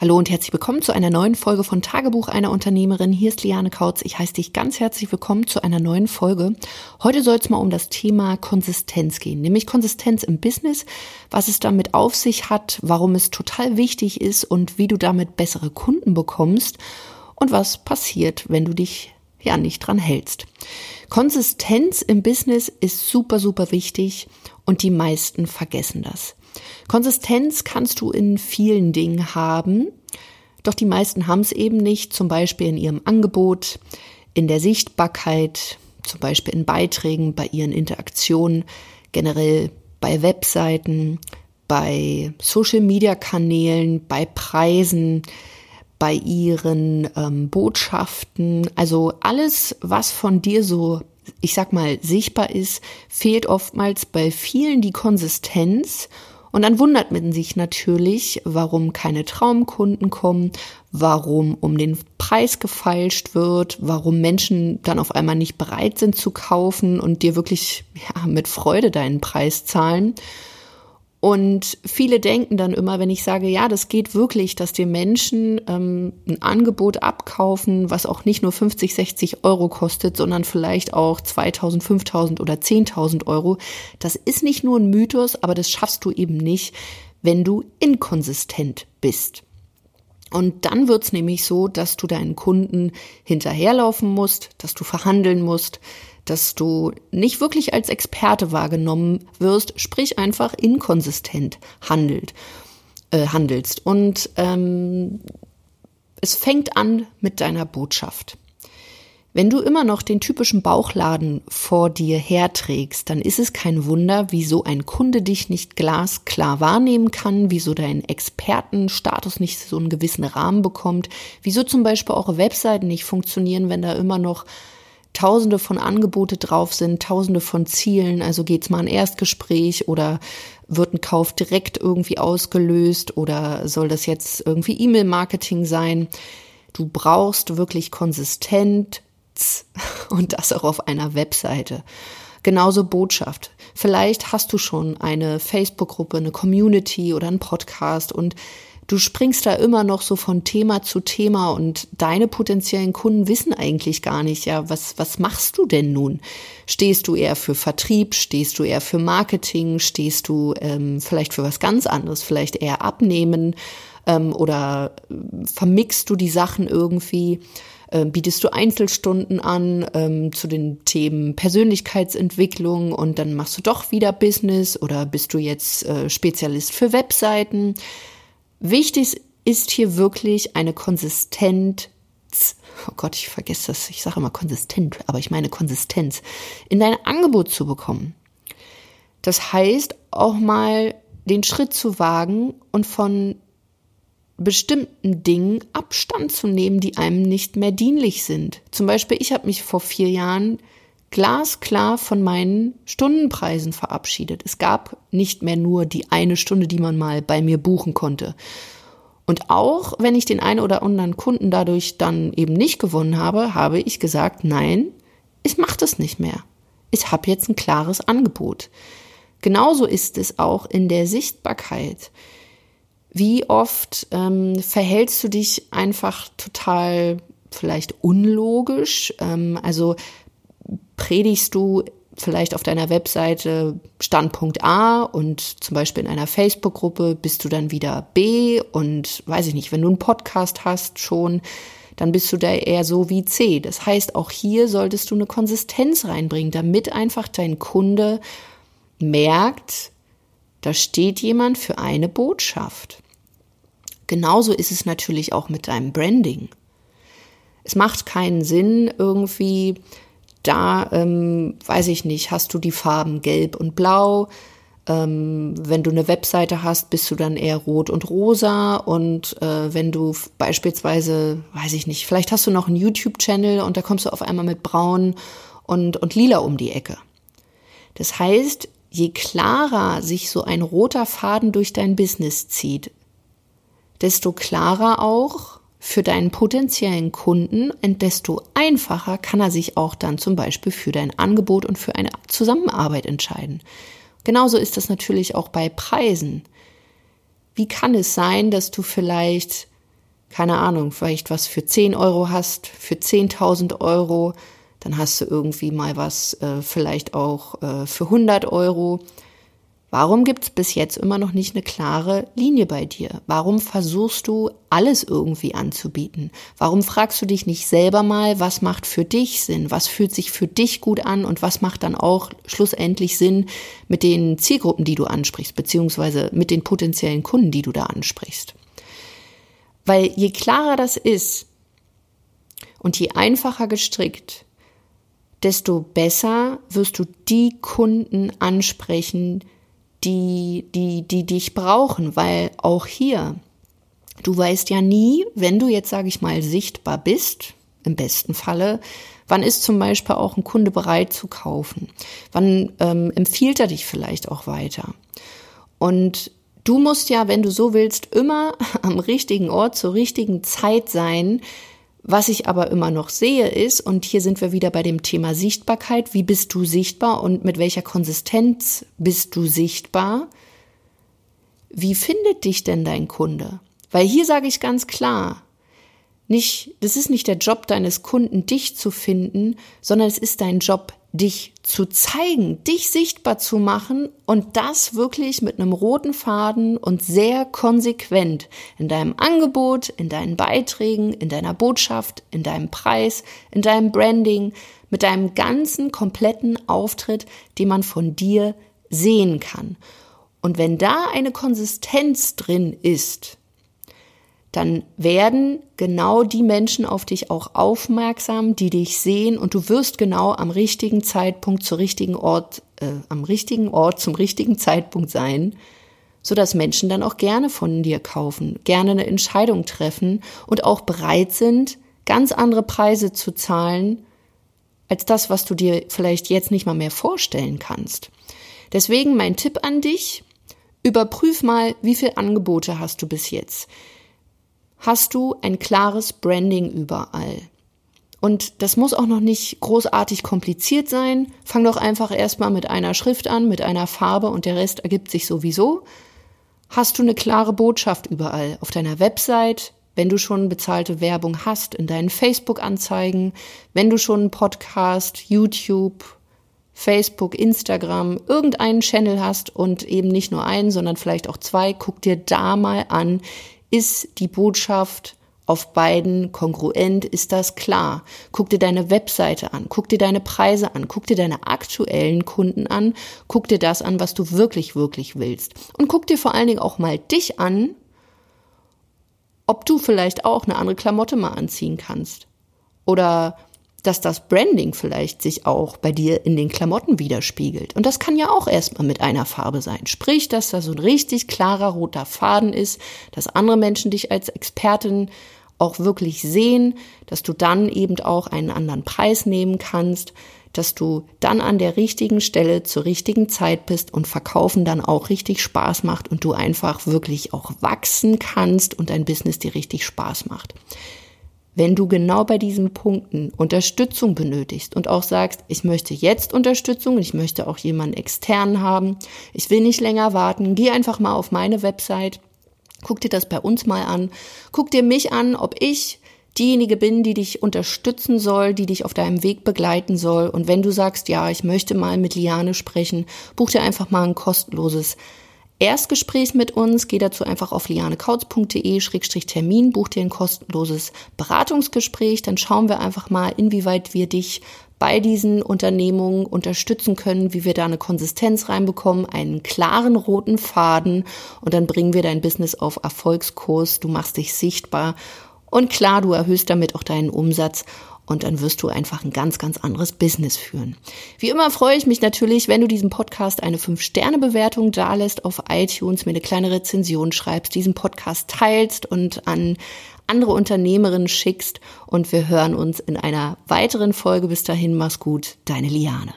Hallo und herzlich willkommen zu einer neuen Folge von Tagebuch einer Unternehmerin. Hier ist Liane Kautz. Ich heiße dich ganz herzlich willkommen zu einer neuen Folge. Heute soll es mal um das Thema Konsistenz gehen, nämlich Konsistenz im Business, was es damit auf sich hat, warum es total wichtig ist und wie du damit bessere Kunden bekommst und was passiert, wenn du dich ja nicht dran hältst. Konsistenz im Business ist super, super wichtig und die meisten vergessen das. Konsistenz kannst du in vielen Dingen haben, doch die meisten haben es eben nicht, zum Beispiel in ihrem Angebot, in der Sichtbarkeit, zum Beispiel in Beiträgen, bei ihren Interaktionen, generell bei Webseiten, bei Social-Media-Kanälen, bei Preisen, bei ihren ähm, Botschaften. Also alles, was von dir so, ich sag mal, sichtbar ist, fehlt oftmals bei vielen die Konsistenz und dann wundert man sich natürlich, warum keine Traumkunden kommen, warum um den Preis gefeilscht wird, warum Menschen dann auf einmal nicht bereit sind zu kaufen und dir wirklich ja, mit Freude deinen Preis zahlen. Und viele denken dann immer, wenn ich sage, ja, das geht wirklich, dass die Menschen ähm, ein Angebot abkaufen, was auch nicht nur 50, 60 Euro kostet, sondern vielleicht auch 2000, 5000 oder 10.000 Euro. Das ist nicht nur ein Mythos, aber das schaffst du eben nicht, wenn du inkonsistent bist. Und dann wird's nämlich so, dass du deinen Kunden hinterherlaufen musst, dass du verhandeln musst, dass du nicht wirklich als Experte wahrgenommen wirst, sprich einfach inkonsistent handelt, äh, handelst. Und ähm, es fängt an mit deiner Botschaft. Wenn du immer noch den typischen Bauchladen vor dir herträgst, dann ist es kein Wunder, wieso ein Kunde dich nicht glasklar wahrnehmen kann, wieso dein Expertenstatus nicht so einen gewissen Rahmen bekommt, wieso zum Beispiel auch Webseiten nicht funktionieren, wenn da immer noch Tausende von Angebote drauf sind, Tausende von Zielen. Also geht's mal ein Erstgespräch oder wird ein Kauf direkt irgendwie ausgelöst oder soll das jetzt irgendwie E-Mail-Marketing sein? Du brauchst wirklich konsistent und das auch auf einer Webseite. Genauso Botschaft. Vielleicht hast du schon eine Facebook-Gruppe, eine Community oder einen Podcast und du springst da immer noch so von Thema zu Thema und deine potenziellen Kunden wissen eigentlich gar nicht, ja, was, was machst du denn nun? Stehst du eher für Vertrieb? Stehst du eher für Marketing? Stehst du ähm, vielleicht für was ganz anderes? Vielleicht eher abnehmen? Ähm, oder äh, vermixst du die Sachen irgendwie? Ähm, bietest du Einzelstunden an ähm, zu den Themen Persönlichkeitsentwicklung und dann machst du doch wieder Business oder bist du jetzt äh, Spezialist für Webseiten? Wichtig ist hier wirklich eine Konsistenz. Oh Gott, ich vergesse das. Ich sage immer konsistent, aber ich meine Konsistenz in dein Angebot zu bekommen. Das heißt, auch mal den Schritt zu wagen und von bestimmten Dingen Abstand zu nehmen, die einem nicht mehr dienlich sind. Zum Beispiel, ich habe mich vor vier Jahren glasklar von meinen Stundenpreisen verabschiedet. Es gab nicht mehr nur die eine Stunde, die man mal bei mir buchen konnte. Und auch wenn ich den einen oder anderen Kunden dadurch dann eben nicht gewonnen habe, habe ich gesagt, nein, ich mache das nicht mehr. Ich habe jetzt ein klares Angebot. Genauso ist es auch in der Sichtbarkeit. Wie oft ähm, verhältst du dich einfach total vielleicht unlogisch? Ähm, also predigst du vielleicht auf deiner Webseite Standpunkt A und zum Beispiel in einer Facebook-Gruppe bist du dann wieder B und weiß ich nicht, wenn du einen Podcast hast schon, dann bist du da eher so wie C. Das heißt, auch hier solltest du eine Konsistenz reinbringen, damit einfach dein Kunde merkt, da steht jemand für eine Botschaft. Genauso ist es natürlich auch mit deinem Branding. Es macht keinen Sinn, irgendwie da, ähm, weiß ich nicht, hast du die Farben gelb und blau. Ähm, wenn du eine Webseite hast, bist du dann eher rot und rosa. Und äh, wenn du beispielsweise, weiß ich nicht, vielleicht hast du noch einen YouTube-Channel und da kommst du auf einmal mit braun und, und lila um die Ecke. Das heißt, je klarer sich so ein roter Faden durch dein Business zieht, desto klarer auch für deinen potenziellen Kunden und desto einfacher kann er sich auch dann zum Beispiel für dein Angebot und für eine Zusammenarbeit entscheiden. Genauso ist das natürlich auch bei Preisen. Wie kann es sein, dass du vielleicht keine Ahnung, vielleicht was für 10 Euro hast, für 10.000 Euro, dann hast du irgendwie mal was äh, vielleicht auch äh, für 100 Euro. Warum gibt es bis jetzt immer noch nicht eine klare Linie bei dir? Warum versuchst du alles irgendwie anzubieten? Warum fragst du dich nicht selber mal, was macht für dich Sinn? Was fühlt sich für dich gut an und was macht dann auch schlussendlich Sinn mit den Zielgruppen, die du ansprichst, beziehungsweise mit den potenziellen Kunden, die du da ansprichst? Weil je klarer das ist und je einfacher gestrickt, desto besser wirst du die Kunden ansprechen, die, die, die dich brauchen, weil auch hier, du weißt ja nie, wenn du jetzt, sage ich mal, sichtbar bist, im besten Falle, wann ist zum Beispiel auch ein Kunde bereit zu kaufen? Wann ähm, empfiehlt er dich vielleicht auch weiter? Und du musst ja, wenn du so willst, immer am richtigen Ort zur richtigen Zeit sein, was ich aber immer noch sehe ist, und hier sind wir wieder bei dem Thema Sichtbarkeit, wie bist du sichtbar und mit welcher Konsistenz bist du sichtbar? Wie findet dich denn dein Kunde? Weil hier sage ich ganz klar, nicht, das ist nicht der Job deines Kunden, dich zu finden, sondern es ist dein Job, dich zu zeigen, dich sichtbar zu machen und das wirklich mit einem roten Faden und sehr konsequent in deinem Angebot, in deinen Beiträgen, in deiner Botschaft, in deinem Preis, in deinem Branding, mit deinem ganzen kompletten Auftritt, den man von dir sehen kann. Und wenn da eine Konsistenz drin ist, dann werden genau die Menschen auf dich auch aufmerksam, die dich sehen und du wirst genau am richtigen Zeitpunkt zur richtigen Ort, äh, am richtigen Ort zum richtigen Zeitpunkt sein, so dass Menschen dann auch gerne von dir kaufen, gerne eine Entscheidung treffen und auch bereit sind, ganz andere Preise zu zahlen als das, was du dir vielleicht jetzt nicht mal mehr vorstellen kannst. Deswegen mein Tipp an dich, überprüf mal, wie viele Angebote hast du bis jetzt hast du ein klares Branding überall. Und das muss auch noch nicht großartig kompliziert sein. Fang doch einfach erstmal mit einer Schrift an, mit einer Farbe und der Rest ergibt sich sowieso. Hast du eine klare Botschaft überall auf deiner Website, wenn du schon bezahlte Werbung hast, in deinen Facebook-Anzeigen, wenn du schon einen Podcast, YouTube, Facebook, Instagram, irgendeinen Channel hast und eben nicht nur einen, sondern vielleicht auch zwei, guck dir da mal an, ist die Botschaft auf beiden kongruent? Ist das klar? Guck dir deine Webseite an, guck dir deine Preise an, guck dir deine aktuellen Kunden an, guck dir das an, was du wirklich, wirklich willst. Und guck dir vor allen Dingen auch mal dich an, ob du vielleicht auch eine andere Klamotte mal anziehen kannst. Oder dass das Branding vielleicht sich auch bei dir in den Klamotten widerspiegelt. Und das kann ja auch erstmal mit einer Farbe sein. Sprich, dass da so ein richtig klarer roter Faden ist, dass andere Menschen dich als Expertin auch wirklich sehen, dass du dann eben auch einen anderen Preis nehmen kannst, dass du dann an der richtigen Stelle zur richtigen Zeit bist und Verkaufen dann auch richtig Spaß macht und du einfach wirklich auch wachsen kannst und dein Business dir richtig Spaß macht. Wenn du genau bei diesen Punkten Unterstützung benötigst und auch sagst, ich möchte jetzt Unterstützung, ich möchte auch jemanden extern haben, ich will nicht länger warten, geh einfach mal auf meine Website, guck dir das bei uns mal an, guck dir mich an, ob ich diejenige bin, die dich unterstützen soll, die dich auf deinem Weg begleiten soll. Und wenn du sagst, ja, ich möchte mal mit Liane sprechen, buch dir einfach mal ein kostenloses Erstgespräch mit uns, geh dazu einfach auf lianekautz.de-termin, buch dir ein kostenloses Beratungsgespräch, dann schauen wir einfach mal, inwieweit wir dich bei diesen Unternehmungen unterstützen können, wie wir da eine Konsistenz reinbekommen, einen klaren roten Faden. Und dann bringen wir dein Business auf Erfolgskurs, du machst dich sichtbar. Und klar, du erhöhst damit auch deinen Umsatz und dann wirst du einfach ein ganz, ganz anderes Business führen. Wie immer freue ich mich natürlich, wenn du diesem Podcast eine 5-Sterne-Bewertung dalässt auf iTunes, mir eine kleine Rezension schreibst, diesen Podcast teilst und an andere Unternehmerinnen schickst und wir hören uns in einer weiteren Folge. Bis dahin, mach's gut, deine Liane.